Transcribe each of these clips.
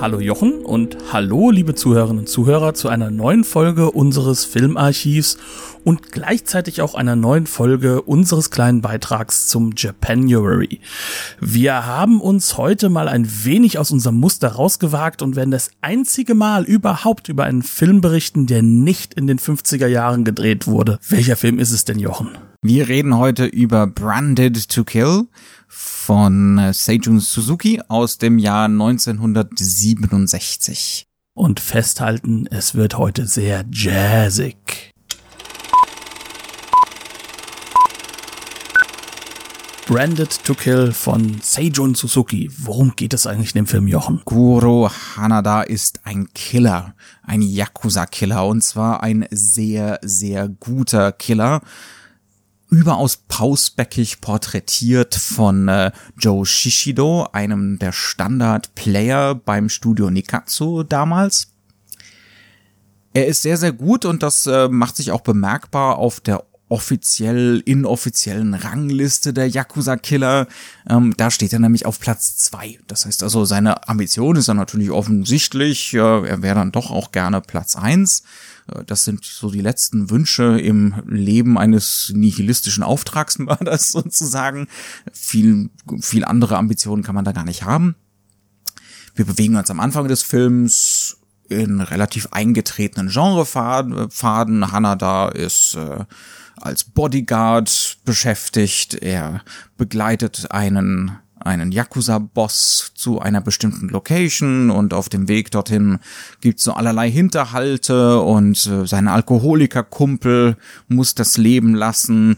Hallo Jochen und hallo liebe Zuhörerinnen und Zuhörer zu einer neuen Folge unseres Filmarchivs und gleichzeitig auch einer neuen Folge unseres kleinen Beitrags zum Japanuary. Wir haben uns heute mal ein wenig aus unserem Muster rausgewagt und werden das einzige Mal überhaupt über einen Film berichten, der nicht in den 50er Jahren gedreht wurde. Welcher Film ist es denn, Jochen? Wir reden heute über Branded to Kill von Seijun Suzuki aus dem Jahr 1967. Und festhalten, es wird heute sehr jazzig. Branded to Kill von Seijun Suzuki. Worum geht es eigentlich in dem Film, Jochen? Guro Hanada ist ein Killer, ein Yakuza-Killer und zwar ein sehr, sehr guter Killer überaus pausbäckig porträtiert von äh, Joe Shishido, einem der Standard-Player beim Studio Nikatsu damals. Er ist sehr, sehr gut und das äh, macht sich auch bemerkbar auf der offiziell inoffiziellen Rangliste der Yakuza-Killer. Ähm, da steht er nämlich auf Platz zwei. Das heißt also, seine Ambition ist dann natürlich offensichtlich. Äh, er wäre dann doch auch gerne Platz eins. Äh, das sind so die letzten Wünsche im Leben eines nihilistischen Auftragsmörders sozusagen. Viel, viel andere Ambitionen kann man da gar nicht haben. Wir bewegen uns am Anfang des Films in relativ eingetretenen Genrepfaden. Hanada ist äh, als Bodyguard beschäftigt. Er begleitet einen einen Yakuza-Boss zu einer bestimmten Location und auf dem Weg dorthin gibt's so allerlei Hinterhalte und äh, sein Alkoholikerkumpel muss das Leben lassen.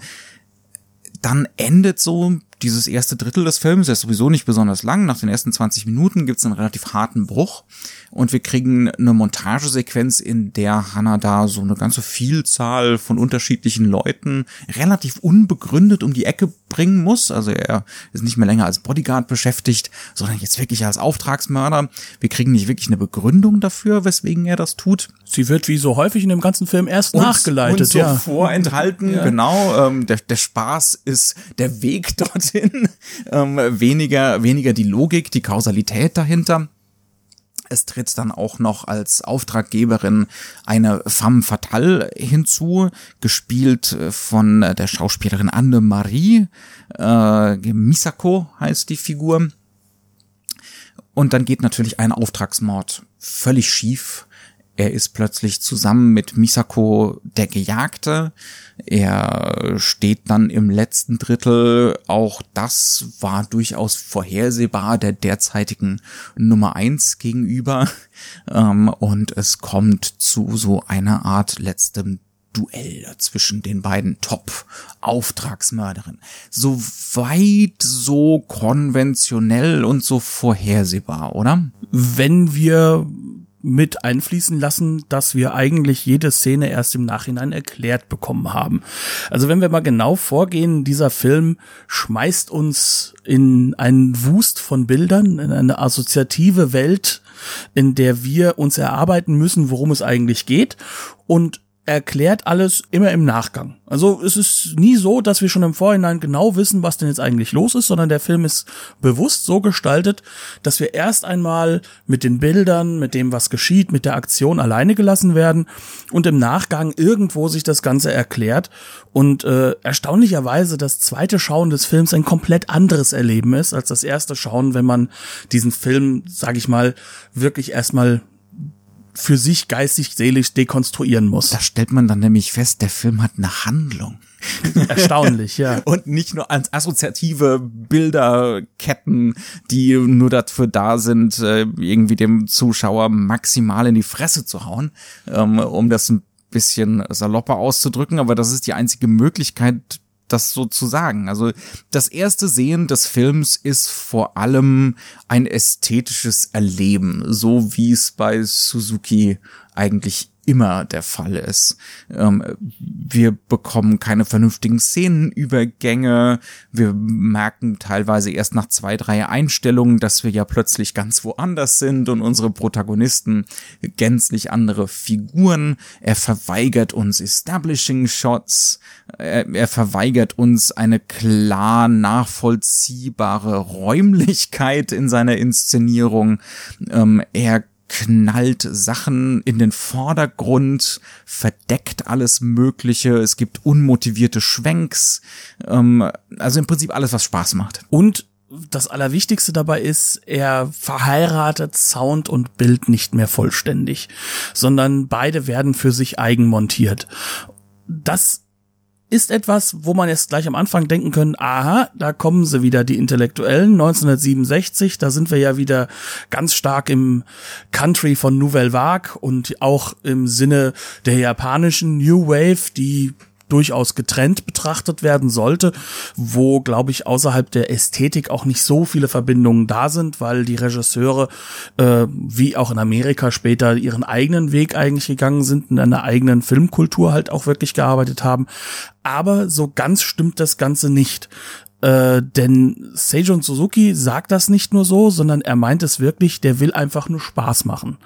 Dann endet so dieses erste Drittel des Films, ist sowieso nicht besonders lang. Nach den ersten 20 Minuten gibt's einen relativ harten Bruch und wir kriegen eine Montagesequenz, in der Hannah da so eine ganze Vielzahl von unterschiedlichen Leuten relativ unbegründet um die Ecke bringen muss. Also er ist nicht mehr länger als Bodyguard beschäftigt, sondern jetzt wirklich als Auftragsmörder. Wir kriegen nicht wirklich eine Begründung dafür, weswegen er das tut. Sie wird wie so häufig in dem ganzen Film erst und, nachgeleitet, und so ja. vorenthalten, ja. genau. Ähm, der, der Spaß ist der Weg dorthin, ähm, weniger, weniger die Logik, die Kausalität dahinter. Es tritt dann auch noch als Auftraggeberin eine femme fatale hinzu, gespielt äh, von der Schauspielerin Anne-Marie. Äh, Misako heißt die Figur. Und dann geht natürlich ein Auftragsmord völlig schief. Er ist plötzlich zusammen mit Misako der Gejagte. Er steht dann im letzten Drittel. Auch das war durchaus vorhersehbar der derzeitigen Nummer eins gegenüber. Ähm, und es kommt zu so einer Art letztem Duell zwischen den beiden Top-Auftragsmörderinnen. So weit, so konventionell und so vorhersehbar, oder? Wenn wir mit einfließen lassen, dass wir eigentlich jede Szene erst im Nachhinein erklärt bekommen haben. Also wenn wir mal genau vorgehen, dieser Film schmeißt uns in einen Wust von Bildern, in eine assoziative Welt, in der wir uns erarbeiten müssen, worum es eigentlich geht und erklärt alles immer im Nachgang. Also es ist nie so, dass wir schon im Vorhinein genau wissen, was denn jetzt eigentlich los ist, sondern der Film ist bewusst so gestaltet, dass wir erst einmal mit den Bildern, mit dem, was geschieht, mit der Aktion alleine gelassen werden und im Nachgang irgendwo sich das Ganze erklärt. Und äh, erstaunlicherweise das zweite Schauen des Films ein komplett anderes Erleben ist als das erste Schauen, wenn man diesen Film, sag ich mal, wirklich erstmal für sich geistig, seelisch dekonstruieren muss. Da stellt man dann nämlich fest, der Film hat eine Handlung. Erstaunlich, ja. Und nicht nur als assoziative Bilderketten, die nur dafür da sind, äh, irgendwie dem Zuschauer maximal in die Fresse zu hauen, ähm, um das ein bisschen salopper auszudrücken. Aber das ist die einzige Möglichkeit, das so zu sagen. Also das erste Sehen des Films ist vor allem ein ästhetisches Erleben, so wie es bei Suzuki eigentlich immer der Fall ist. Ähm, wir bekommen keine vernünftigen Szenenübergänge. Wir merken teilweise erst nach zwei, drei Einstellungen, dass wir ja plötzlich ganz woanders sind und unsere Protagonisten gänzlich andere Figuren. Er verweigert uns Establishing Shots. Er, er verweigert uns eine klar nachvollziehbare Räumlichkeit in seiner Inszenierung. Ähm, er knallt Sachen in den Vordergrund, verdeckt alles Mögliche, es gibt unmotivierte Schwenks, ähm, also im Prinzip alles, was Spaß macht. Und das Allerwichtigste dabei ist, er verheiratet Sound und Bild nicht mehr vollständig, sondern beide werden für sich eigen montiert. Das ist etwas, wo man jetzt gleich am Anfang denken können, aha, da kommen sie wieder, die Intellektuellen, 1967, da sind wir ja wieder ganz stark im Country von Nouvelle Vague und auch im Sinne der japanischen New Wave, die durchaus getrennt betrachtet werden sollte, wo, glaube ich, außerhalb der Ästhetik auch nicht so viele Verbindungen da sind, weil die Regisseure, äh, wie auch in Amerika später, ihren eigenen Weg eigentlich gegangen sind, in einer eigenen Filmkultur halt auch wirklich gearbeitet haben. Aber so ganz stimmt das Ganze nicht. Äh, denn Seijon Suzuki sagt das nicht nur so, sondern er meint es wirklich, der will einfach nur Spaß machen.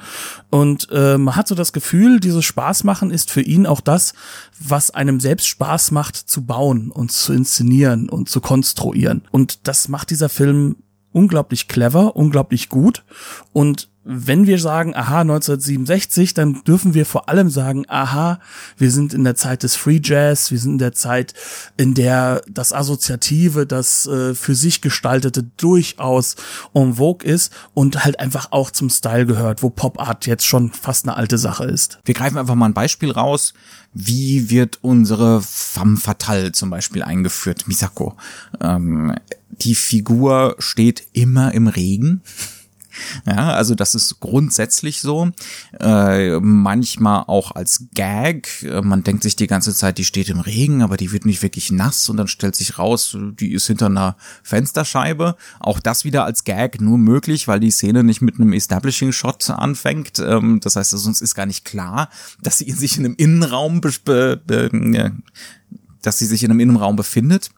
Und äh, man hat so das Gefühl, dieses Spaß machen ist für ihn auch das, was einem selbst Spaß macht zu bauen und zu inszenieren und zu konstruieren. Und das macht dieser Film unglaublich clever, unglaublich gut und wenn wir sagen, aha, 1967, dann dürfen wir vor allem sagen, aha, wir sind in der Zeit des Free Jazz, wir sind in der Zeit, in der das Assoziative, das äh, für sich gestaltete durchaus en vogue ist und halt einfach auch zum Style gehört, wo Pop Art jetzt schon fast eine alte Sache ist. Wir greifen einfach mal ein Beispiel raus. Wie wird unsere femme fatale zum Beispiel eingeführt, Misako? Ähm, die Figur steht immer im Regen ja, also das ist grundsätzlich so. Äh, manchmal auch als Gag. Äh, man denkt sich die ganze Zeit, die steht im Regen, aber die wird nicht wirklich nass und dann stellt sich raus, die ist hinter einer Fensterscheibe. Auch das wieder als Gag nur möglich, weil die Szene nicht mit einem Establishing Shot anfängt. Ähm, das heißt, sonst ist gar nicht klar, dass sie sich in einem Innenraum, dass sie sich in einem Innenraum befindet.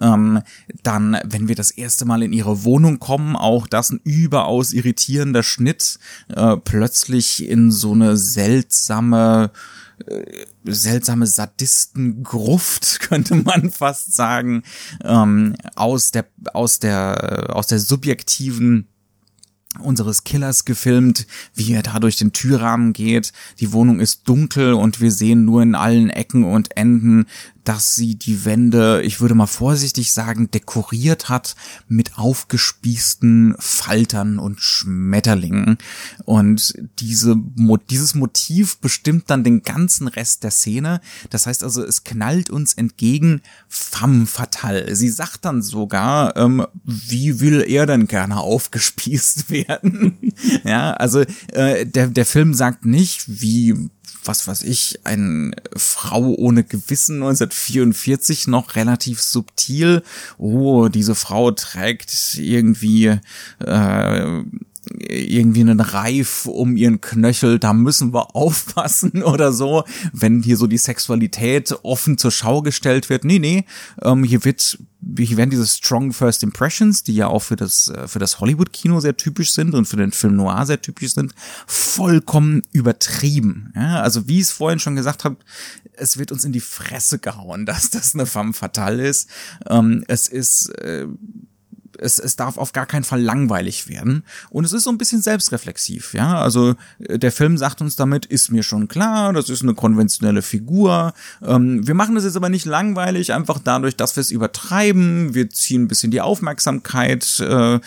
Ähm, dann, wenn wir das erste Mal in ihre Wohnung kommen, auch das ein überaus irritierender Schnitt, äh, plötzlich in so eine seltsame äh, seltsame Sadistengruft könnte man fast sagen ähm, aus der aus der aus der subjektiven unseres Killers gefilmt, wie er da durch den Türrahmen geht. Die Wohnung ist dunkel und wir sehen nur in allen Ecken und Enden dass sie die Wände, ich würde mal vorsichtig sagen, dekoriert hat mit aufgespießten Faltern und Schmetterlingen. Und diese, dieses Motiv bestimmt dann den ganzen Rest der Szene. Das heißt also, es knallt uns entgegen femme fatale. Sie sagt dann sogar, ähm, wie will er denn gerne aufgespießt werden? ja, also äh, der, der Film sagt nicht, wie was weiß ich, eine Frau ohne Gewissen 1944 noch relativ subtil. Oh, diese Frau trägt irgendwie äh, irgendwie einen Reif um ihren Knöchel, da müssen wir aufpassen oder so, wenn hier so die Sexualität offen zur Schau gestellt wird. Nee, nee, ähm, hier wird hier werden diese strong first impressions, die ja auch für das äh, für das Hollywood Kino sehr typisch sind und für den Film Noir sehr typisch sind, vollkommen übertrieben. Ja, also wie ich es vorhin schon gesagt habe, es wird uns in die Fresse gehauen, dass das eine femme fatale ist. Ähm, es ist äh, es, es darf auf gar keinen Fall langweilig werden. Und es ist so ein bisschen selbstreflexiv, ja. Also äh, der Film sagt uns damit, ist mir schon klar, das ist eine konventionelle Figur. Ähm, wir machen das jetzt aber nicht langweilig, einfach dadurch, dass wir es übertreiben. Wir ziehen ein bisschen die Aufmerksamkeit äh,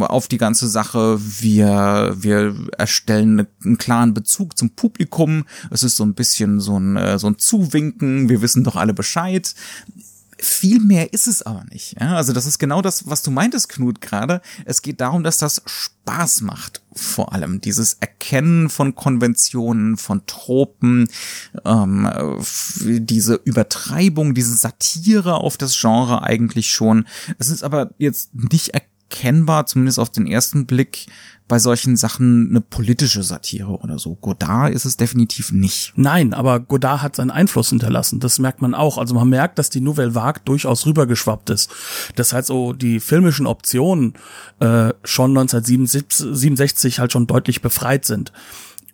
auf die ganze Sache. Wir, wir erstellen einen klaren Bezug zum Publikum. Es ist so ein bisschen so ein, äh, so ein Zuwinken. Wir wissen doch alle Bescheid viel mehr ist es aber nicht. Ja, also das ist genau das, was du meintest, Knut, gerade. Es geht darum, dass das Spaß macht, vor allem. Dieses Erkennen von Konventionen, von Tropen, ähm, diese Übertreibung, diese Satire auf das Genre eigentlich schon. Es ist aber jetzt nicht erkennbar, zumindest auf den ersten Blick, bei solchen Sachen eine politische Satire oder so. Godard ist es definitiv nicht. Nein, aber Godard hat seinen Einfluss hinterlassen. Das merkt man auch. Also man merkt, dass die Nouvelle Vague durchaus rübergeschwappt ist. Dass halt so die filmischen Optionen äh, schon 1967 halt schon deutlich befreit sind.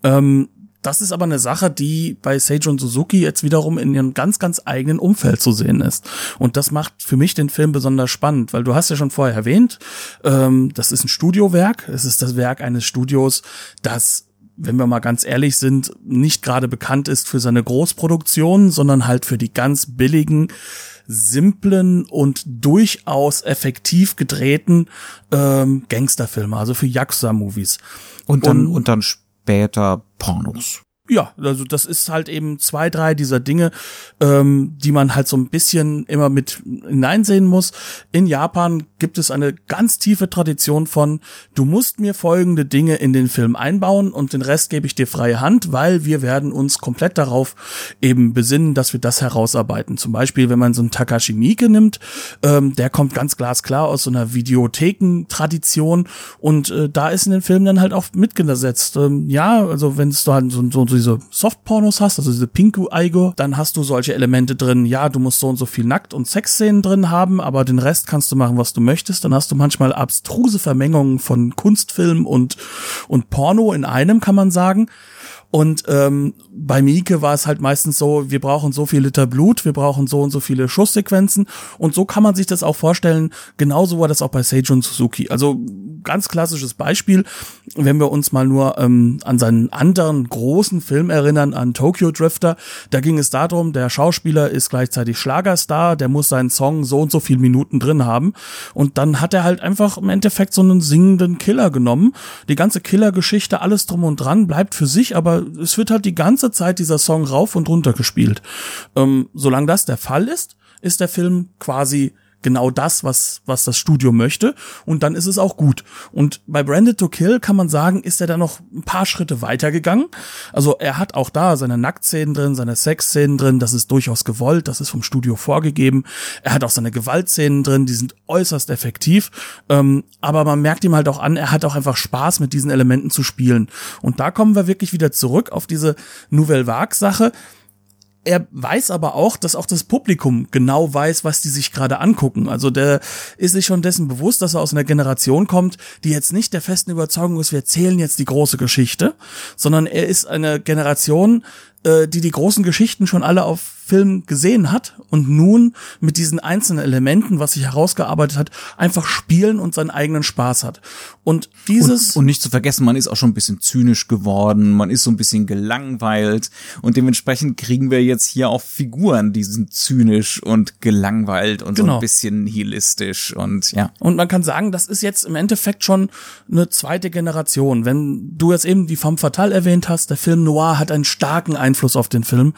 Ähm, das ist aber eine Sache, die bei Seijun Suzuki jetzt wiederum in ihrem ganz, ganz eigenen Umfeld zu sehen ist. Und das macht für mich den Film besonders spannend, weil du hast ja schon vorher erwähnt, ähm, das ist ein Studiowerk. Es ist das Werk eines Studios, das wenn wir mal ganz ehrlich sind, nicht gerade bekannt ist für seine Großproduktionen, sondern halt für die ganz billigen, simplen und durchaus effektiv gedrehten ähm, Gangsterfilme, also für Yakuza-Movies. Und dann, und, und dann später panels. Ja, also das ist halt eben zwei, drei dieser Dinge, ähm, die man halt so ein bisschen immer mit hineinsehen muss. In Japan gibt es eine ganz tiefe Tradition von, du musst mir folgende Dinge in den Film einbauen und den Rest gebe ich dir freie Hand, weil wir werden uns komplett darauf eben besinnen, dass wir das herausarbeiten. Zum Beispiel, wenn man so einen Takashi Miike nimmt, ähm, der kommt ganz glasklar aus so einer Videothekentradition und äh, da ist in den Filmen dann halt auch mitgesetzt. Ähm, ja, also wenn es da halt so, so diese Softpornos hast, also diese Pinku Aigo, dann hast du solche Elemente drin, ja, du musst so und so viel Nackt- und Sexszenen drin haben, aber den Rest kannst du machen, was du möchtest. Dann hast du manchmal abstruse Vermengungen von Kunstfilm und, und Porno in einem, kann man sagen. Und ähm, bei Mieke war es halt meistens so, wir brauchen so viel Liter Blut, wir brauchen so und so viele Schusssequenzen. Und so kann man sich das auch vorstellen. Genauso war das auch bei Seijun Suzuki. Also ganz klassisches Beispiel, wenn wir uns mal nur ähm, an seinen anderen großen Film erinnern, an Tokyo Drifter. Da ging es darum, der Schauspieler ist gleichzeitig Schlagerstar, der muss seinen Song so und so viel Minuten drin haben. Und dann hat er halt einfach im Endeffekt so einen singenden Killer genommen. Die ganze Killergeschichte, alles drum und dran, bleibt für sich, aber es wird halt die ganze Zeit dieser Song rauf und runter gespielt. Ähm, solange das der Fall ist, ist der Film quasi genau das, was, was das Studio möchte. Und dann ist es auch gut. Und bei Branded to Kill kann man sagen, ist er da noch ein paar Schritte weitergegangen. Also er hat auch da seine Nacktszenen drin, seine Sexszenen drin. Das ist durchaus gewollt. Das ist vom Studio vorgegeben. Er hat auch seine Gewaltszenen drin. Die sind äußerst effektiv. Ähm, aber man merkt ihm halt auch an, er hat auch einfach Spaß mit diesen Elementen zu spielen. Und da kommen wir wirklich wieder zurück auf diese Nouvelle Vague Sache er weiß aber auch, dass auch das Publikum genau weiß, was die sich gerade angucken. Also der ist sich schon dessen bewusst, dass er aus einer Generation kommt, die jetzt nicht der festen Überzeugung ist, wir erzählen jetzt die große Geschichte, sondern er ist eine Generation, äh, die die großen Geschichten schon alle auf Film gesehen hat und nun mit diesen einzelnen Elementen, was sich herausgearbeitet hat, einfach spielen und seinen eigenen Spaß hat. Und dieses und, und nicht zu vergessen, man ist auch schon ein bisschen zynisch geworden, man ist so ein bisschen gelangweilt und dementsprechend kriegen wir jetzt hier auch Figuren, die sind zynisch und gelangweilt und genau. so ein bisschen nihilistisch und ja. Und man kann sagen, das ist jetzt im Endeffekt schon eine zweite Generation. Wenn du jetzt eben die Femme Fatale erwähnt hast, der Film Noir hat einen starken Einfluss auf den Film.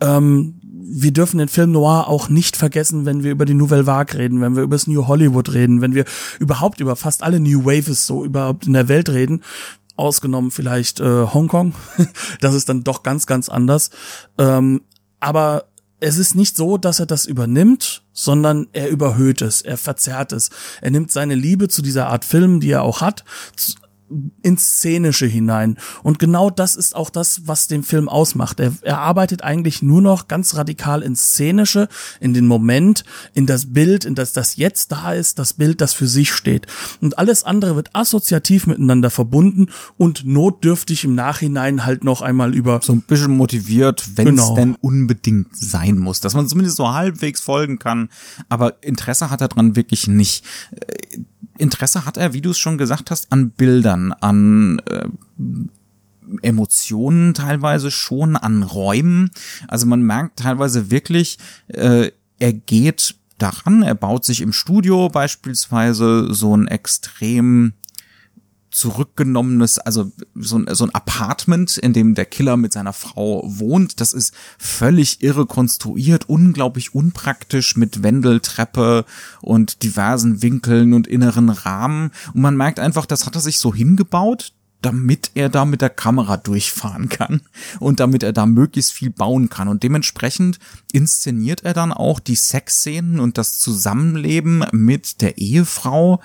Ähm, wir dürfen den Film Noir auch nicht vergessen, wenn wir über die Nouvelle Vague reden, wenn wir über das New Hollywood reden, wenn wir überhaupt über fast alle New Waves so überhaupt in der Welt reden. Ausgenommen vielleicht äh, Hongkong. das ist dann doch ganz, ganz anders. Ähm, aber es ist nicht so, dass er das übernimmt, sondern er überhöht es, er verzerrt es. Er nimmt seine Liebe zu dieser Art Film, die er auch hat, ins Szenische hinein. Und genau das ist auch das, was den Film ausmacht. Er, er arbeitet eigentlich nur noch ganz radikal ins Szenische, in den Moment, in das Bild, in das das jetzt da ist, das Bild, das für sich steht. Und alles andere wird assoziativ miteinander verbunden und notdürftig im Nachhinein halt noch einmal über. So ein bisschen motiviert, wenn es genau. denn unbedingt sein muss. Dass man zumindest so halbwegs folgen kann. Aber Interesse hat er dran wirklich nicht Interesse hat er, wie du es schon gesagt hast, an Bildern, an äh, Emotionen teilweise schon, an Räumen. Also man merkt teilweise wirklich, äh, er geht daran, er baut sich im Studio beispielsweise so ein extrem zurückgenommenes, also so ein, so ein Apartment, in dem der Killer mit seiner Frau wohnt. Das ist völlig irre konstruiert, unglaublich unpraktisch mit Wendeltreppe und diversen Winkeln und inneren Rahmen. Und man merkt einfach, das hat er sich so hingebaut, damit er da mit der Kamera durchfahren kann und damit er da möglichst viel bauen kann. Und dementsprechend inszeniert er dann auch die Sexszenen und das Zusammenleben mit der Ehefrau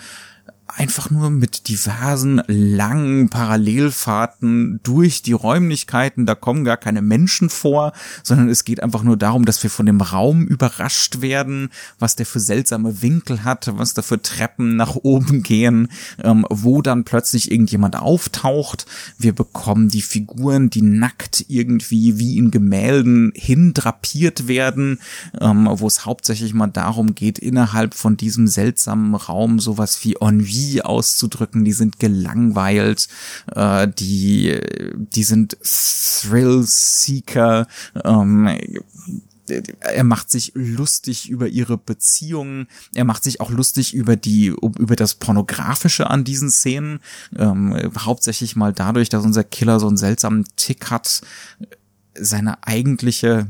einfach nur mit diversen langen Parallelfahrten durch die Räumlichkeiten. Da kommen gar keine Menschen vor, sondern es geht einfach nur darum, dass wir von dem Raum überrascht werden, was der für seltsame Winkel hat, was da für Treppen nach oben gehen, ähm, wo dann plötzlich irgendjemand auftaucht. Wir bekommen die Figuren, die nackt irgendwie wie in Gemälden hindrapiert werden, ähm, wo es hauptsächlich mal darum geht, innerhalb von diesem seltsamen Raum sowas wie Ennui auszudrücken, die sind gelangweilt, äh, die, die sind Thrill-Seeker, ähm, er macht sich lustig über ihre Beziehungen, er macht sich auch lustig über die, über das Pornografische an diesen Szenen, ähm, hauptsächlich mal dadurch, dass unser Killer so einen seltsamen Tick hat, seine eigentliche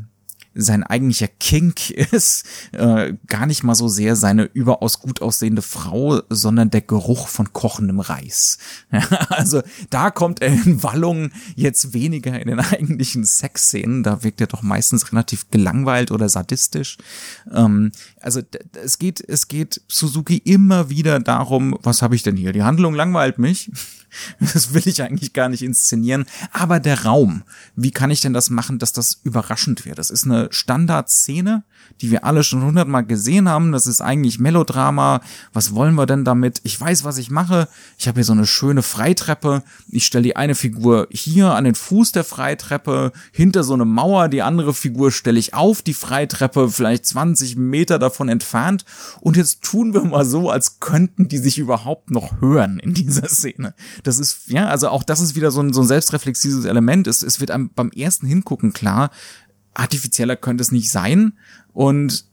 sein eigentlicher Kink ist äh, gar nicht mal so sehr seine überaus gut aussehende Frau, sondern der Geruch von kochendem Reis. Also da kommt er in Wallung jetzt weniger in den eigentlichen Sexszenen. Da wirkt er doch meistens relativ gelangweilt oder sadistisch. Ähm, also es geht, es geht Suzuki immer wieder darum, was habe ich denn hier? Die Handlung langweilt mich. Das will ich eigentlich gar nicht inszenieren. Aber der Raum, wie kann ich denn das machen, dass das überraschend wird? Das ist eine Standardszene, die wir alle schon hundertmal gesehen haben. Das ist eigentlich Melodrama. Was wollen wir denn damit? Ich weiß, was ich mache. Ich habe hier so eine schöne Freitreppe. Ich stelle die eine Figur hier an den Fuß der Freitreppe, hinter so eine Mauer. Die andere Figur stelle ich auf die Freitreppe, vielleicht 20 Meter davon entfernt. Und jetzt tun wir mal so, als könnten die sich überhaupt noch hören in dieser Szene. Das ist, ja, also auch das ist wieder so ein, so ein selbstreflexives Element. Es, es wird einem beim ersten Hingucken klar, artifizieller könnte es nicht sein. Und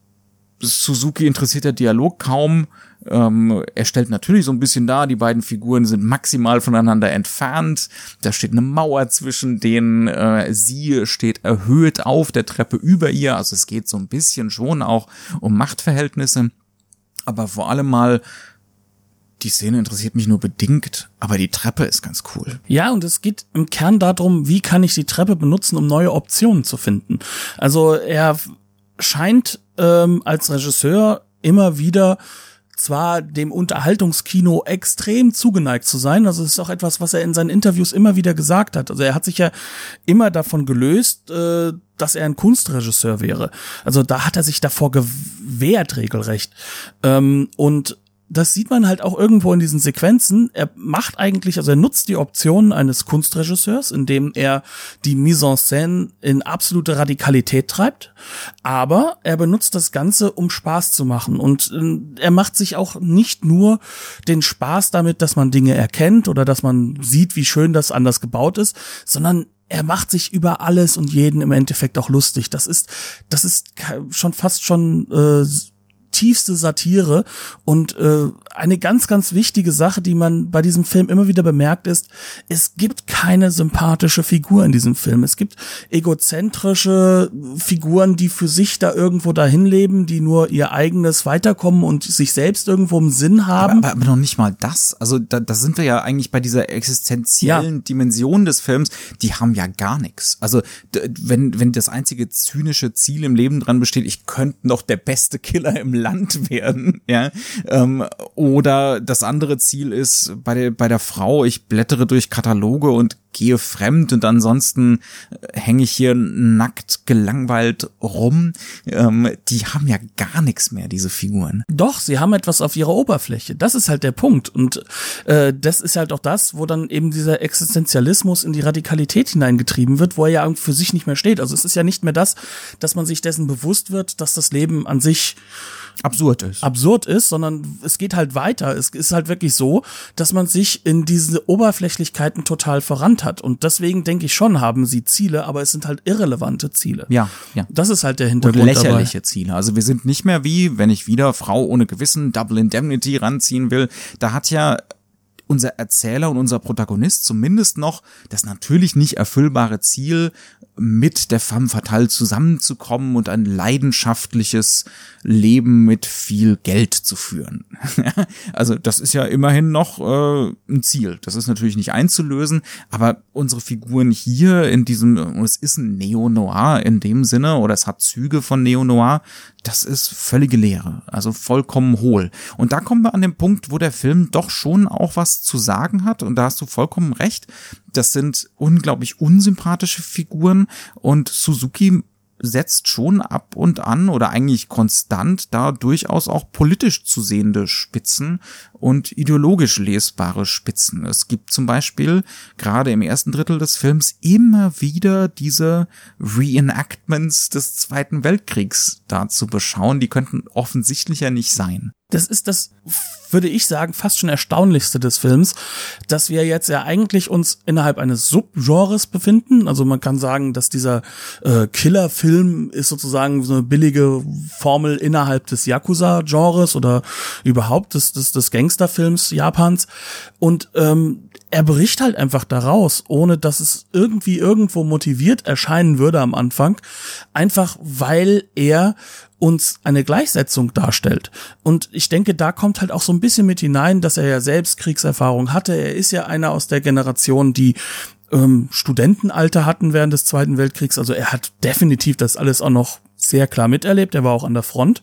Suzuki interessiert der Dialog kaum. Ähm, er stellt natürlich so ein bisschen dar, die beiden Figuren sind maximal voneinander entfernt. Da steht eine Mauer zwischen denen. Äh, sie steht erhöht auf der Treppe über ihr. Also es geht so ein bisschen schon auch um Machtverhältnisse. Aber vor allem mal die Szene interessiert mich nur bedingt, aber die Treppe ist ganz cool. Ja, und es geht im Kern darum, wie kann ich die Treppe benutzen, um neue Optionen zu finden. Also er scheint ähm, als Regisseur immer wieder zwar dem Unterhaltungskino extrem zugeneigt zu sein, also es ist auch etwas, was er in seinen Interviews immer wieder gesagt hat. Also er hat sich ja immer davon gelöst, äh, dass er ein Kunstregisseur wäre. Also da hat er sich davor gewehrt regelrecht. Ähm, und das sieht man halt auch irgendwo in diesen Sequenzen. Er macht eigentlich, also er nutzt die Optionen eines Kunstregisseurs, indem er die Mise en scène in absolute Radikalität treibt. Aber er benutzt das Ganze, um Spaß zu machen. Und äh, er macht sich auch nicht nur den Spaß damit, dass man Dinge erkennt oder dass man sieht, wie schön das anders gebaut ist, sondern er macht sich über alles und jeden im Endeffekt auch lustig. Das ist, das ist schon fast schon äh, tiefste Satire und äh, eine ganz, ganz wichtige Sache, die man bei diesem Film immer wieder bemerkt, ist, es gibt keine sympathische Figur in diesem Film. Es gibt egozentrische Figuren, die für sich da irgendwo dahin leben, die nur ihr eigenes Weiterkommen und sich selbst irgendwo im Sinn haben. Aber, aber, aber noch nicht mal das. Also da, da sind wir ja eigentlich bei dieser existenziellen ja. Dimension des Films. Die haben ja gar nichts. Also wenn, wenn das einzige zynische Ziel im Leben dran besteht, ich könnte noch der beste Killer im Land werden, ja, ähm, oder das andere Ziel ist bei der, bei der Frau, ich blättere durch Kataloge und gehe fremd und ansonsten äh, hänge ich hier nackt gelangweilt rum. Ähm, die haben ja gar nichts mehr, diese Figuren. Doch, sie haben etwas auf ihrer Oberfläche. Das ist halt der Punkt. Und äh, das ist halt auch das, wo dann eben dieser Existenzialismus in die Radikalität hineingetrieben wird, wo er ja für sich nicht mehr steht. Also es ist ja nicht mehr das, dass man sich dessen bewusst wird, dass das Leben an sich absurd ist. Absurd ist, sondern es geht halt weiter. Es ist halt wirklich so, dass man sich in diese Oberflächlichkeiten total verrannt hat. Und deswegen denke ich schon, haben sie Ziele, aber es sind halt irrelevante Ziele. Ja, ja. Das ist halt der Hintergrund. Und lächerliche dabei. Ziele. Also wir sind nicht mehr wie, wenn ich wieder Frau ohne Gewissen, Double Indemnity ranziehen will. Da hat ja unser Erzähler und unser Protagonist zumindest noch das natürlich nicht erfüllbare Ziel, mit der femme fatale zusammenzukommen und ein leidenschaftliches Leben mit viel Geld zu führen. also das ist ja immerhin noch äh, ein Ziel. Das ist natürlich nicht einzulösen, aber unsere Figuren hier in diesem, es ist ein Neo-Noir in dem Sinne, oder es hat Züge von Neo-Noir, das ist völlige Leere, also vollkommen hohl. Und da kommen wir an den Punkt, wo der Film doch schon auch was zu sagen hat, und da hast du vollkommen recht. Das sind unglaublich unsympathische Figuren und Suzuki setzt schon ab und an oder eigentlich konstant da durchaus auch politisch zu sehende Spitzen und ideologisch lesbare Spitzen. Es gibt zum Beispiel gerade im ersten Drittel des Films immer wieder diese Reenactments des Zweiten Weltkriegs da zu beschauen. Die könnten offensichtlicher nicht sein das ist das, würde ich sagen, fast schon erstaunlichste des Films, dass wir jetzt ja eigentlich uns innerhalb eines Subgenres befinden. Also man kann sagen, dass dieser äh, Killer-Film ist sozusagen so eine billige Formel innerhalb des Yakuza-Genres oder überhaupt des, des, des Gangsterfilms Japans. Und ähm, er bricht halt einfach daraus, ohne dass es irgendwie irgendwo motiviert erscheinen würde am Anfang. Einfach weil er uns eine Gleichsetzung darstellt. Und ich denke, da kommt halt auch so ein bisschen mit hinein, dass er ja selbst Kriegserfahrung hatte. Er ist ja einer aus der Generation, die ähm, Studentenalter hatten während des Zweiten Weltkriegs. Also er hat definitiv das alles auch noch sehr klar miterlebt. Er war auch an der Front.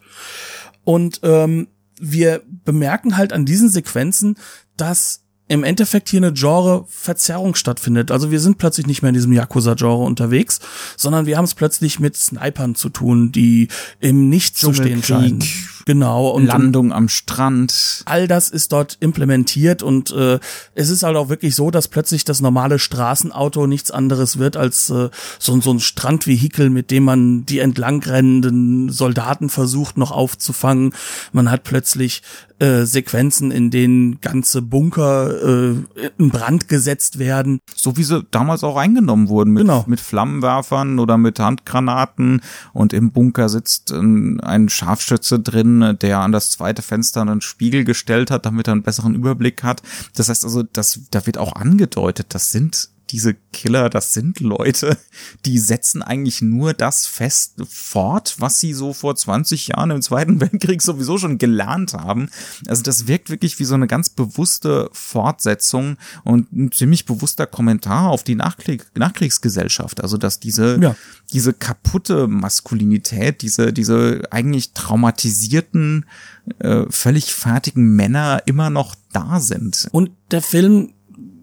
Und ähm, wir bemerken halt an diesen Sequenzen, dass im Endeffekt hier eine Genre-Verzerrung stattfindet. Also wir sind plötzlich nicht mehr in diesem Yakuza-Genre unterwegs, sondern wir haben es plötzlich mit Snipern zu tun, die im Nichts zu stehen scheinen. Genau. Und Landung am Strand. All das ist dort implementiert und äh, es ist halt auch wirklich so, dass plötzlich das normale Straßenauto nichts anderes wird als äh, so, so ein Strandvehikel, mit dem man die entlangrennenden Soldaten versucht noch aufzufangen. Man hat plötzlich äh, Sequenzen, in denen ganze Bunker äh, in Brand gesetzt werden. So wie sie damals auch eingenommen wurden mit, genau. mit Flammenwerfern oder mit Handgranaten und im Bunker sitzt ein, ein Scharfschütze drin, der an das zweite Fenster einen Spiegel gestellt hat, damit er einen besseren Überblick hat. Das heißt also, das, da wird auch angedeutet, das sind diese Killer, das sind Leute, die setzen eigentlich nur das fest fort, was sie so vor 20 Jahren im Zweiten Weltkrieg sowieso schon gelernt haben. Also das wirkt wirklich wie so eine ganz bewusste Fortsetzung und ein ziemlich bewusster Kommentar auf die Nachkrieg Nachkriegsgesellschaft. Also dass diese, ja. diese kaputte Maskulinität, diese, diese eigentlich traumatisierten, äh, völlig fertigen Männer immer noch da sind. Und der Film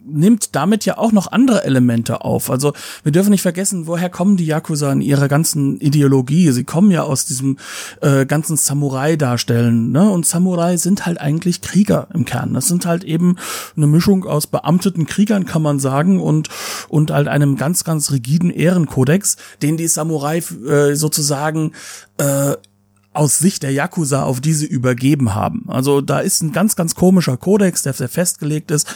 nimmt damit ja auch noch andere Elemente auf. Also wir dürfen nicht vergessen, woher kommen die Yakuza in ihrer ganzen Ideologie. Sie kommen ja aus diesem äh, ganzen Samurai-Darstellen. Ne? Und Samurai sind halt eigentlich Krieger im Kern. Das sind halt eben eine Mischung aus beamteten Kriegern, kann man sagen, und, und halt einem ganz, ganz rigiden Ehrenkodex, den die Samurai äh, sozusagen äh, aus Sicht der Yakuza auf diese übergeben haben. Also da ist ein ganz, ganz komischer Kodex, der, der festgelegt ist.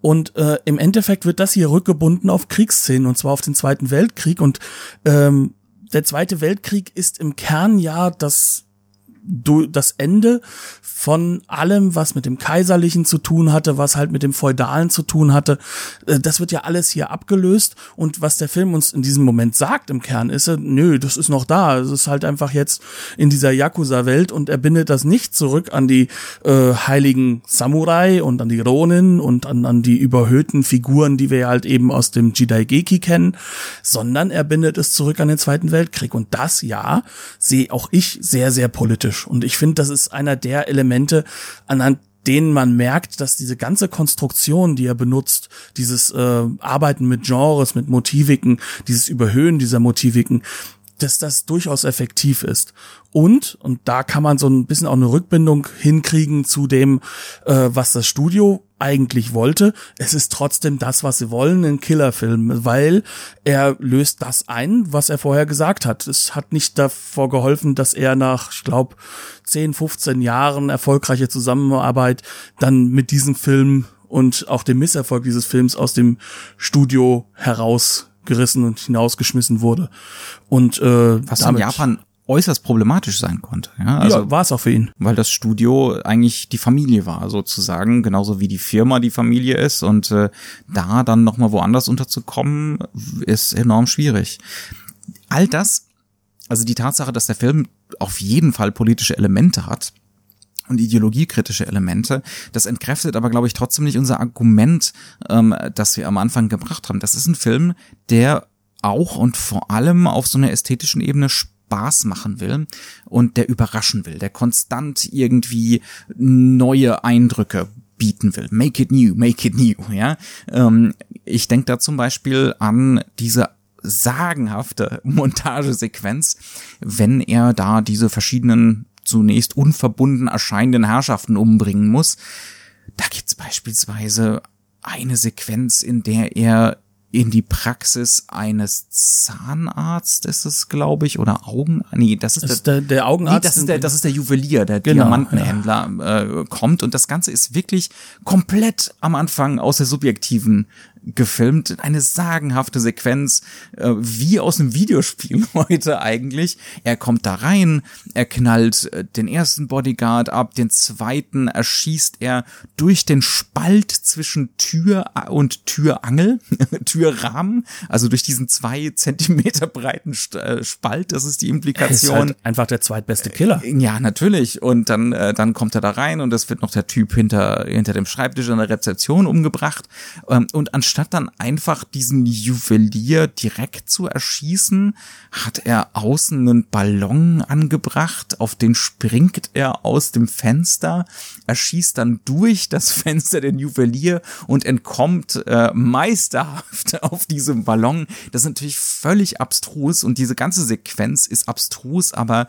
Und äh, im Endeffekt wird das hier rückgebunden auf Kriegsszenen, und zwar auf den Zweiten Weltkrieg. Und ähm, der Zweite Weltkrieg ist im Kern ja das das Ende von allem, was mit dem Kaiserlichen zu tun hatte, was halt mit dem Feudalen zu tun hatte. Äh, das wird ja alles hier abgelöst. Und was der Film uns in diesem Moment sagt im Kern ist, nö, das ist noch da. Es ist halt einfach jetzt in dieser Yakuza-Welt und er bindet das nicht zurück an die äh, heiligen Samurai und an die Ronin und an, an die überhöhten Figuren, die wir halt eben aus dem Jidaigeki kennen, sondern er bindet es zurück an den Zweiten Weltkrieg. Und das, ja, sehe auch ich sehr, sehr politisch. Und ich finde, das ist einer der Elemente, anhand denen man merkt, dass diese ganze Konstruktion, die er benutzt, dieses äh, Arbeiten mit Genres, mit Motiviken, dieses Überhöhen dieser Motiviken, dass das durchaus effektiv ist. Und, und da kann man so ein bisschen auch eine Rückbindung hinkriegen zu dem, äh, was das Studio eigentlich wollte. Es ist trotzdem das, was sie wollen, ein Killerfilm, weil er löst das ein, was er vorher gesagt hat. Es hat nicht davor geholfen, dass er nach, ich glaube, 10, 15 Jahren erfolgreiche Zusammenarbeit dann mit diesem Film und auch dem Misserfolg dieses Films aus dem Studio herausgerissen und hinausgeschmissen wurde. Und äh, was in Japan äußerst problematisch sein konnte. Ja, also, ja war es auch für ihn. Weil das Studio eigentlich die Familie war, sozusagen, genauso wie die Firma die Familie ist. Und äh, da dann nochmal woanders unterzukommen, ist enorm schwierig. All das, also die Tatsache, dass der Film auf jeden Fall politische Elemente hat, und ideologiekritische Elemente. Das entkräftet aber, glaube ich, trotzdem nicht unser Argument, ähm, das wir am Anfang gebracht haben. Das ist ein Film, der auch und vor allem auf so einer ästhetischen Ebene Spaß machen will und der überraschen will, der konstant irgendwie neue Eindrücke bieten will. Make it new, make it new, ja. Ähm, ich denke da zum Beispiel an diese sagenhafte Montagesequenz, wenn er da diese verschiedenen zunächst unverbunden erscheinenden Herrschaften umbringen muss. Da gibt's beispielsweise eine Sequenz, in der er in die Praxis eines Zahnarztes, ist es, glaube ich, oder Augen, nee, das ist, das der, der Augenarzt. Nee, das ist der, das ist der Juwelier, der genau, Diamantenhändler ja. äh, kommt und das Ganze ist wirklich komplett am Anfang aus der subjektiven gefilmt. Eine sagenhafte Sequenz, äh, wie aus einem Videospiel heute eigentlich. Er kommt da rein, er knallt äh, den ersten Bodyguard ab, den zweiten erschießt er durch den Spalt zwischen Tür und Türangel, Türrahmen, also durch diesen zwei Zentimeter breiten äh, Spalt, das ist die Implikation. Ist halt einfach der zweitbeste Killer. Äh, ja, natürlich. Und dann, äh, dann kommt er da rein und es wird noch der Typ hinter, hinter dem Schreibtisch an der Rezeption umgebracht. Ähm, und anstatt anstatt dann einfach diesen Juwelier direkt zu erschießen, hat er außen einen Ballon angebracht, auf den springt er aus dem Fenster, erschießt dann durch das Fenster den Juwelier und entkommt äh, meisterhaft auf diesem Ballon. Das ist natürlich völlig abstrus und diese ganze Sequenz ist abstrus, aber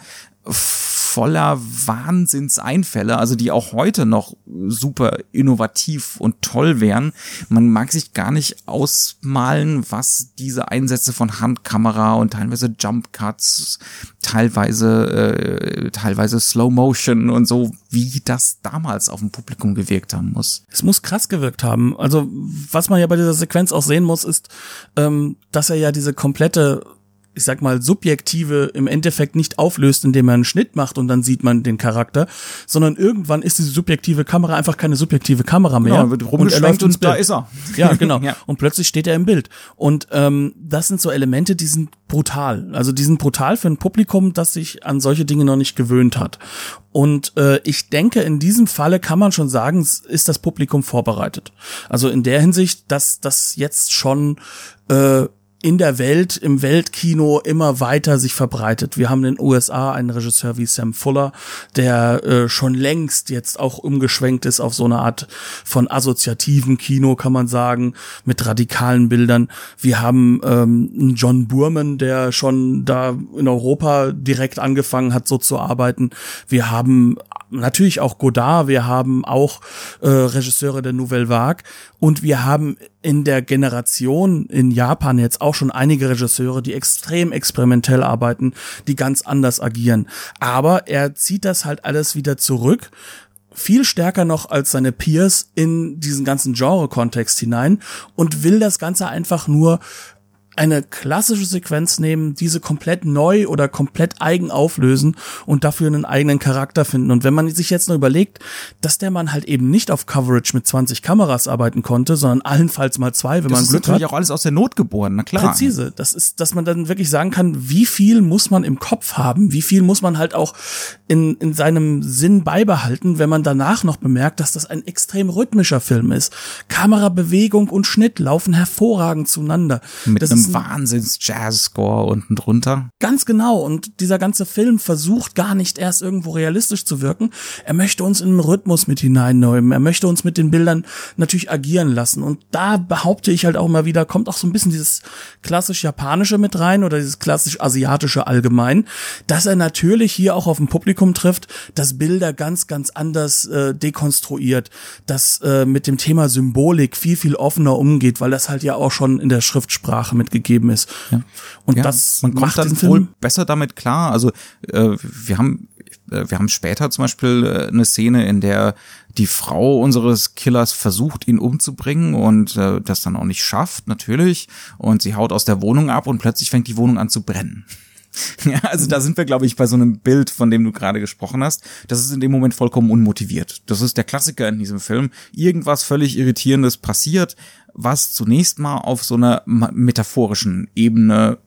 voller Wahnsinnseinfälle, also die auch heute noch super innovativ und toll wären. Man mag sich gar nicht ausmalen, was diese Einsätze von Handkamera und teilweise Jump Cuts, teilweise äh, teilweise Slow Motion und so, wie das damals auf dem Publikum gewirkt haben muss. Es muss krass gewirkt haben. Also was man ja bei dieser Sequenz auch sehen muss, ist, ähm, dass er ja diese komplette ich sag mal, subjektive im Endeffekt nicht auflöst, indem er einen Schnitt macht und dann sieht man den Charakter, sondern irgendwann ist diese subjektive Kamera einfach keine subjektive Kamera mehr. Ja, wird und er läuft und da ist er. Ja, genau. ja. Und plötzlich steht er im Bild. Und ähm, das sind so Elemente, die sind brutal. Also die sind brutal für ein Publikum, das sich an solche Dinge noch nicht gewöhnt hat. Und äh, ich denke, in diesem Falle kann man schon sagen, ist das Publikum vorbereitet. Also in der Hinsicht, dass das jetzt schon äh, in der Welt, im Weltkino immer weiter sich verbreitet. Wir haben in den USA einen Regisseur wie Sam Fuller, der äh, schon längst jetzt auch umgeschwenkt ist auf so eine Art von assoziativen Kino, kann man sagen, mit radikalen Bildern. Wir haben ähm, John Burman, der schon da in Europa direkt angefangen hat, so zu arbeiten. Wir haben natürlich auch Godard, wir haben auch äh, Regisseure der Nouvelle Vague und wir haben in der Generation in Japan jetzt auch schon einige Regisseure, die extrem experimentell arbeiten, die ganz anders agieren. Aber er zieht das halt alles wieder zurück viel stärker noch als seine Peers in diesen ganzen Genre-Kontext hinein und will das Ganze einfach nur eine klassische Sequenz nehmen, diese komplett neu oder komplett eigen auflösen und dafür einen eigenen Charakter finden. Und wenn man sich jetzt nur überlegt, dass der Mann halt eben nicht auf Coverage mit 20 Kameras arbeiten konnte, sondern allenfalls mal zwei, wenn das man Glück hat. Das ist natürlich auch alles aus der Not geboren, na klar. Präzise. Das ist, dass man dann wirklich sagen kann, wie viel muss man im Kopf haben, wie viel muss man halt auch in, in seinem Sinn beibehalten, wenn man danach noch bemerkt, dass das ein extrem rhythmischer Film ist. Kamerabewegung und Schnitt laufen hervorragend zueinander. Mit das einem Wahnsinns-Jazz-Score unten drunter. Ganz genau. Und dieser ganze Film versucht gar nicht erst irgendwo realistisch zu wirken. Er möchte uns in einen Rhythmus mit hineinnehmen. Er möchte uns mit den Bildern natürlich agieren lassen. Und da behaupte ich halt auch immer wieder, kommt auch so ein bisschen dieses klassisch Japanische mit rein oder dieses klassisch Asiatische allgemein, dass er natürlich hier auch auf ein Publikum trifft, das Bilder ganz, ganz anders äh, dekonstruiert, das äh, mit dem Thema Symbolik viel, viel offener umgeht, weil das halt ja auch schon in der Schriftsprache mitgegeben ist. Ja. Und ja, das man kommt dann wohl besser damit klar. Also äh, wir haben äh, wir haben später zum Beispiel äh, eine Szene, in der die Frau unseres Killers versucht, ihn umzubringen und äh, das dann auch nicht schafft, natürlich. Und sie haut aus der Wohnung ab und plötzlich fängt die Wohnung an zu brennen. Ja, also da sind wir, glaube ich, bei so einem Bild, von dem du gerade gesprochen hast. Das ist in dem Moment vollkommen unmotiviert. Das ist der Klassiker in diesem Film. Irgendwas völlig Irritierendes passiert, was zunächst mal auf so einer metaphorischen Ebene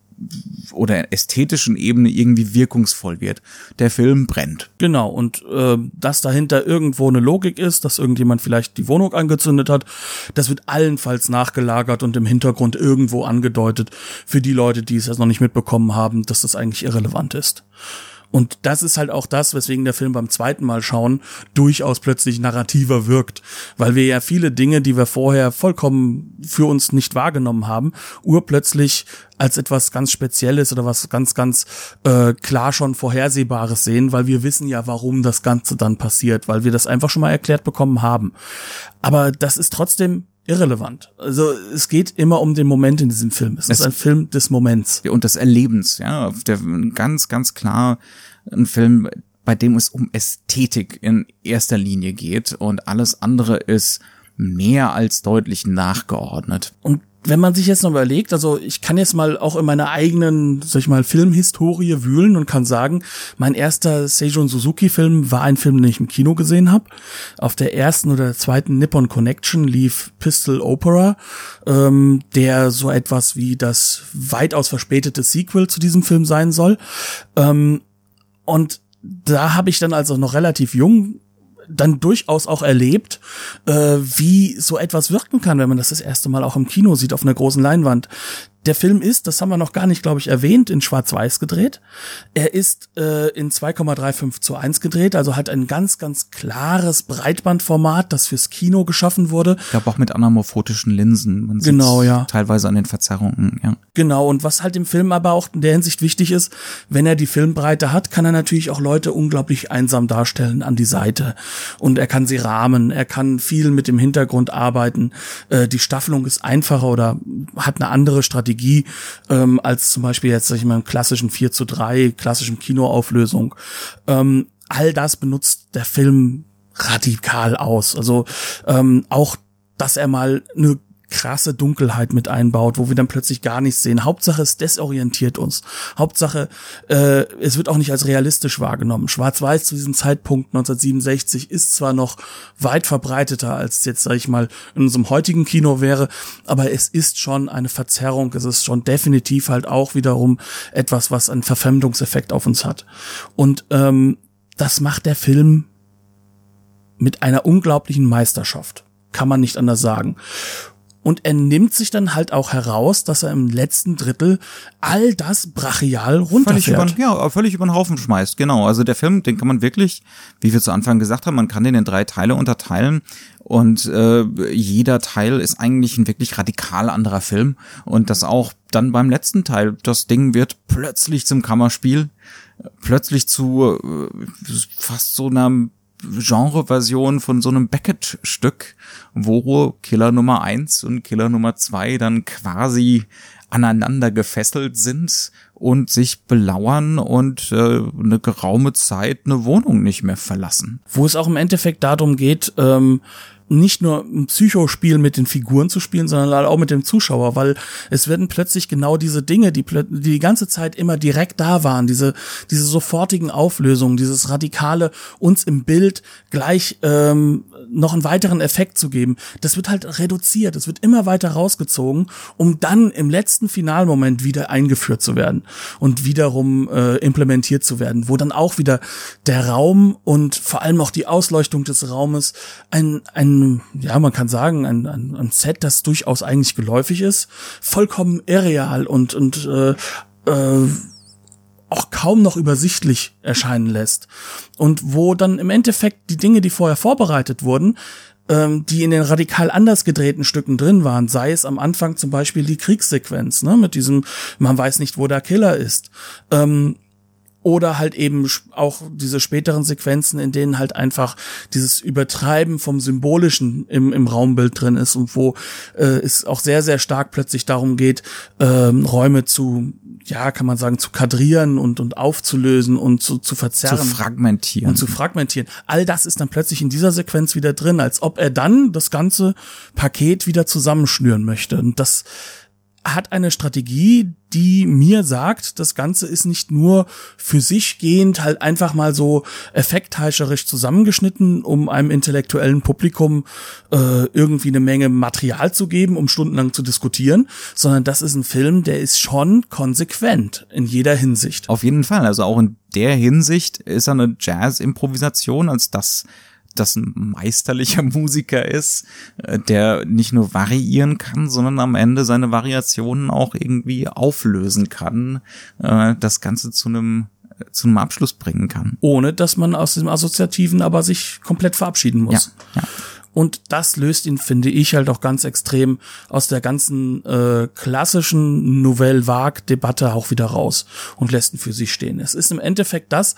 oder ästhetischen Ebene irgendwie wirkungsvoll wird. Der Film brennt. Genau, und äh, dass dahinter irgendwo eine Logik ist, dass irgendjemand vielleicht die Wohnung angezündet hat, das wird allenfalls nachgelagert und im Hintergrund irgendwo angedeutet für die Leute, die es jetzt noch nicht mitbekommen haben, dass das eigentlich irrelevant ist. Und das ist halt auch das, weswegen der Film beim zweiten Mal schauen durchaus plötzlich narrativer wirkt, weil wir ja viele Dinge, die wir vorher vollkommen für uns nicht wahrgenommen haben, urplötzlich als etwas ganz Spezielles oder was ganz, ganz äh, klar schon Vorhersehbares sehen, weil wir wissen ja, warum das Ganze dann passiert, weil wir das einfach schon mal erklärt bekommen haben. Aber das ist trotzdem irrelevant. Also es geht immer um den Moment in diesem Film. Es, es ist ein Film des Moments. Und des Erlebens, ja. Der, ganz, ganz klar ein Film, bei dem es um Ästhetik in erster Linie geht und alles andere ist mehr als deutlich nachgeordnet. Und wenn man sich jetzt noch überlegt, also ich kann jetzt mal auch in meiner eigenen, sag ich mal, Filmhistorie wühlen und kann sagen, mein erster Seijun Suzuki Film war ein Film, den ich im Kino gesehen habe. Auf der ersten oder zweiten Nippon Connection lief Pistol Opera, ähm, der so etwas wie das weitaus verspätete Sequel zu diesem Film sein soll. Ähm, und da habe ich dann also noch relativ jung dann durchaus auch erlebt, äh, wie so etwas wirken kann, wenn man das das erste Mal auch im Kino sieht auf einer großen Leinwand. Der Film ist, das haben wir noch gar nicht, glaube ich, erwähnt, in Schwarz-Weiß gedreht. Er ist äh, in 2,35 zu 1 gedreht, also hat ein ganz, ganz klares Breitbandformat, das fürs Kino geschaffen wurde. Ich glaube auch mit anamorphotischen Linsen. Man genau, ja. Teilweise an den Verzerrungen, ja. Genau, und was halt im Film aber auch in der Hinsicht wichtig ist, wenn er die Filmbreite hat, kann er natürlich auch Leute unglaublich einsam darstellen an die Seite. Und er kann sie rahmen, er kann viel mit dem Hintergrund arbeiten. Äh, die Staffelung ist einfacher oder hat eine andere Strategie Strategie ähm, als zum Beispiel jetzt, sag ich mal, im klassischen 4 zu 3, klassischen Kinoauflösung. Ähm, all das benutzt der Film radikal aus. Also ähm, auch, dass er mal eine krasse Dunkelheit mit einbaut, wo wir dann plötzlich gar nichts sehen. Hauptsache es desorientiert uns. Hauptsache äh, es wird auch nicht als realistisch wahrgenommen. Schwarz-Weiß zu diesem Zeitpunkt 1967 ist zwar noch weit verbreiteter als jetzt sage ich mal in unserem heutigen Kino wäre, aber es ist schon eine Verzerrung. Es ist schon definitiv halt auch wiederum etwas, was einen Verfremdungseffekt auf uns hat. Und ähm, das macht der Film mit einer unglaublichen Meisterschaft. Kann man nicht anders sagen. Und er nimmt sich dann halt auch heraus, dass er im letzten Drittel all das brachial runterfährt. Völlig über, ja, völlig über den Haufen schmeißt, genau. Also der Film, den kann man wirklich, wie wir zu Anfang gesagt haben, man kann den in drei Teile unterteilen und äh, jeder Teil ist eigentlich ein wirklich radikal anderer Film und das auch dann beim letzten Teil, das Ding wird plötzlich zum Kammerspiel, plötzlich zu äh, fast so einer Genre-Version von so einem Beckett-Stück, wo Killer Nummer eins und Killer Nummer zwei dann quasi aneinander gefesselt sind und sich belauern und äh, eine geraume Zeit eine Wohnung nicht mehr verlassen. Wo es auch im Endeffekt darum geht, ähm, nicht nur ein Psychospiel mit den Figuren zu spielen, sondern halt auch mit dem Zuschauer, weil es werden plötzlich genau diese Dinge, die die, die ganze Zeit immer direkt da waren, diese, diese sofortigen Auflösungen, dieses radikale uns im Bild gleich ähm, noch einen weiteren Effekt zu geben, das wird halt reduziert, es wird immer weiter rausgezogen, um dann im letzten Finalmoment wieder eingeführt zu werden und wiederum äh, implementiert zu werden, wo dann auch wieder der Raum und vor allem auch die Ausleuchtung des Raumes ein, ein ja, man kann sagen, ein, ein, ein Set, das durchaus eigentlich geläufig ist, vollkommen irreal und, und äh, äh, auch kaum noch übersichtlich erscheinen lässt. Und wo dann im Endeffekt die Dinge, die vorher vorbereitet wurden, ähm, die in den radikal anders gedrehten Stücken drin waren, sei es am Anfang zum Beispiel die Kriegssequenz, ne, mit diesem, man weiß nicht, wo der Killer ist. Ähm, oder halt eben auch diese späteren Sequenzen, in denen halt einfach dieses Übertreiben vom Symbolischen im, im Raumbild drin ist und wo äh, es auch sehr, sehr stark plötzlich darum geht, ähm, Räume zu, ja, kann man sagen, zu kadrieren und, und aufzulösen und zu, zu verzerren. Zu fragmentieren. Und zu fragmentieren. All das ist dann plötzlich in dieser Sequenz wieder drin, als ob er dann das ganze Paket wieder zusammenschnüren möchte. Und das hat eine Strategie, die mir sagt, das Ganze ist nicht nur für sich gehend halt einfach mal so effektheischerisch zusammengeschnitten, um einem intellektuellen Publikum äh, irgendwie eine Menge Material zu geben, um stundenlang zu diskutieren, sondern das ist ein Film, der ist schon konsequent in jeder Hinsicht. Auf jeden Fall. Also auch in der Hinsicht ist er eine Jazz-Improvisation, als das das ein meisterlicher Musiker ist, äh, der nicht nur variieren kann, sondern am Ende seine Variationen auch irgendwie auflösen kann, äh, das Ganze zu einem zu einem Abschluss bringen kann. Ohne dass man aus dem Assoziativen aber sich komplett verabschieden muss. Ja, ja. Und das löst ihn, finde ich, halt auch ganz extrem aus der ganzen äh, klassischen Nouvelle Vague-Debatte auch wieder raus und lässt ihn für sich stehen. Es ist im Endeffekt das,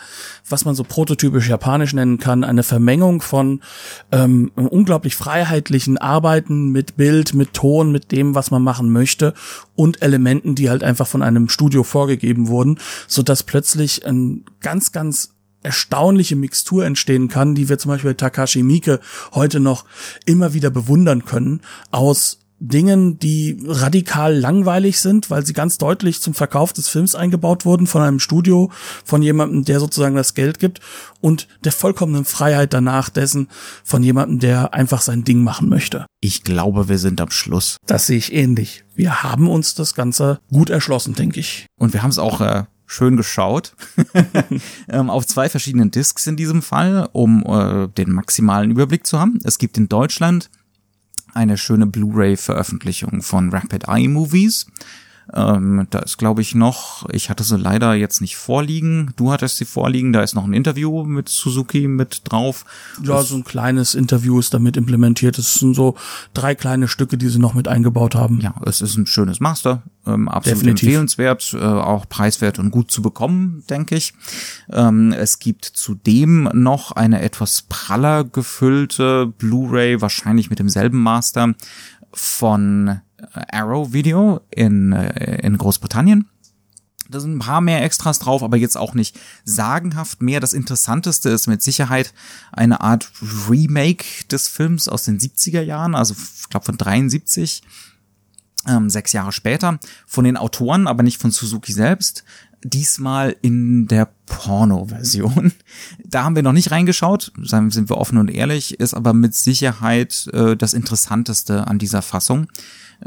was man so prototypisch japanisch nennen kann, eine Vermengung von ähm, unglaublich freiheitlichen Arbeiten mit Bild, mit Ton, mit dem, was man machen möchte und Elementen, die halt einfach von einem Studio vorgegeben wurden, so dass plötzlich ein ganz, ganz erstaunliche Mixtur entstehen kann, die wir zum Beispiel Takashi Miike heute noch immer wieder bewundern können, aus Dingen, die radikal langweilig sind, weil sie ganz deutlich zum Verkauf des Films eingebaut wurden von einem Studio, von jemandem, der sozusagen das Geld gibt und der vollkommenen Freiheit danach dessen von jemandem, der einfach sein Ding machen möchte. Ich glaube, wir sind am Schluss. Das sehe ich ähnlich. Wir haben uns das Ganze gut erschlossen, denke ich. Und wir haben es auch äh, schön geschaut. ähm, auf zwei verschiedenen Discs in diesem Fall, um äh, den maximalen Überblick zu haben. Es gibt in Deutschland eine schöne Blu-ray-Veröffentlichung von Rapid Eye Movies. Ähm, da ist, glaube ich, noch, ich hatte sie leider jetzt nicht vorliegen. Du hattest sie vorliegen. Da ist noch ein Interview mit Suzuki mit drauf. Ja, das so ein kleines Interview ist damit implementiert. Es sind so drei kleine Stücke, die sie noch mit eingebaut haben. Ja, es ist ein schönes Master. Ähm, absolut Definitiv. empfehlenswert, äh, auch preiswert und gut zu bekommen, denke ich. Ähm, es gibt zudem noch eine etwas praller gefüllte Blu-ray, wahrscheinlich mit demselben Master von Arrow Video in, äh, in Großbritannien. Da sind ein paar mehr Extras drauf, aber jetzt auch nicht sagenhaft mehr. Das Interessanteste ist mit Sicherheit eine Art Remake des Films aus den 70er Jahren, also ich glaube von 73, ähm, sechs Jahre später, von den Autoren, aber nicht von Suzuki selbst. Diesmal in der Porno-Version. Da haben wir noch nicht reingeschaut, sind wir offen und ehrlich, ist aber mit Sicherheit äh, das Interessanteste an dieser Fassung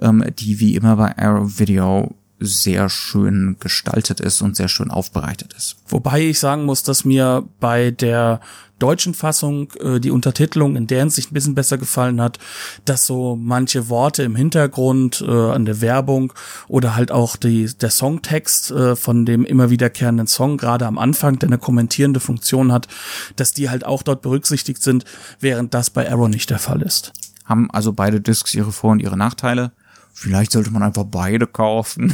ähm, die wie immer bei Arrow Video sehr schön gestaltet ist und sehr schön aufbereitet ist. Wobei ich sagen muss, dass mir bei der deutschen Fassung äh, die Untertitelung in der Hinsicht ein bisschen besser gefallen hat, dass so manche Worte im Hintergrund äh, an der Werbung oder halt auch die, der Songtext äh, von dem immer wiederkehrenden Song, gerade am Anfang, der eine kommentierende Funktion hat, dass die halt auch dort berücksichtigt sind, während das bei Arrow nicht der Fall ist. Haben also beide Discs ihre Vor- und ihre Nachteile. Vielleicht sollte man einfach beide kaufen.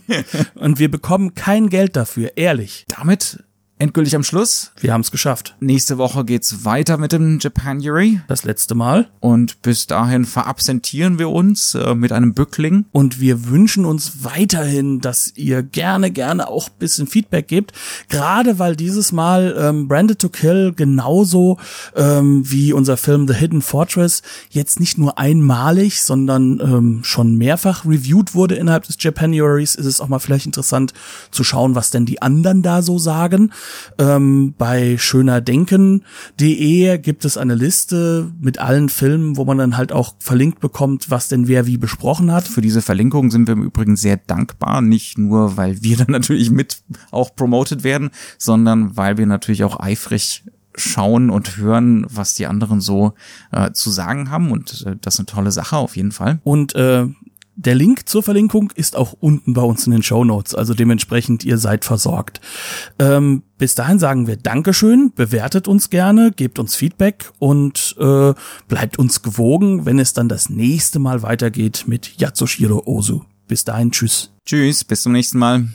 Und wir bekommen kein Geld dafür, ehrlich. Damit endgültig am Schluss. Wir haben es geschafft. Nächste Woche geht's weiter mit dem Japanuary. Das letzte Mal. Und bis dahin verabsentieren wir uns äh, mit einem Bückling. Und wir wünschen uns weiterhin, dass ihr gerne, gerne auch bisschen Feedback gebt. Gerade weil dieses Mal ähm, Branded to Kill genauso ähm, wie unser Film The Hidden Fortress jetzt nicht nur einmalig, sondern ähm, schon mehrfach reviewed wurde innerhalb des Japanuaries, ist es auch mal vielleicht interessant zu schauen, was denn die anderen da so sagen. Ähm, bei schönerdenken.de gibt es eine Liste mit allen Filmen, wo man dann halt auch verlinkt bekommt, was denn wer wie besprochen hat. Für diese Verlinkung sind wir im Übrigen sehr dankbar, nicht nur, weil wir dann natürlich mit auch promoted werden, sondern weil wir natürlich auch eifrig schauen und hören, was die anderen so äh, zu sagen haben und äh, das ist eine tolle Sache auf jeden Fall. Und äh, der Link zur Verlinkung ist auch unten bei uns in den Show Notes, also dementsprechend ihr seid versorgt. Ähm, bis dahin sagen wir Dankeschön, bewertet uns gerne, gebt uns Feedback und äh, bleibt uns gewogen, wenn es dann das nächste Mal weitergeht mit Yatsushiro Ozu. Bis dahin, tschüss. Tschüss, bis zum nächsten Mal.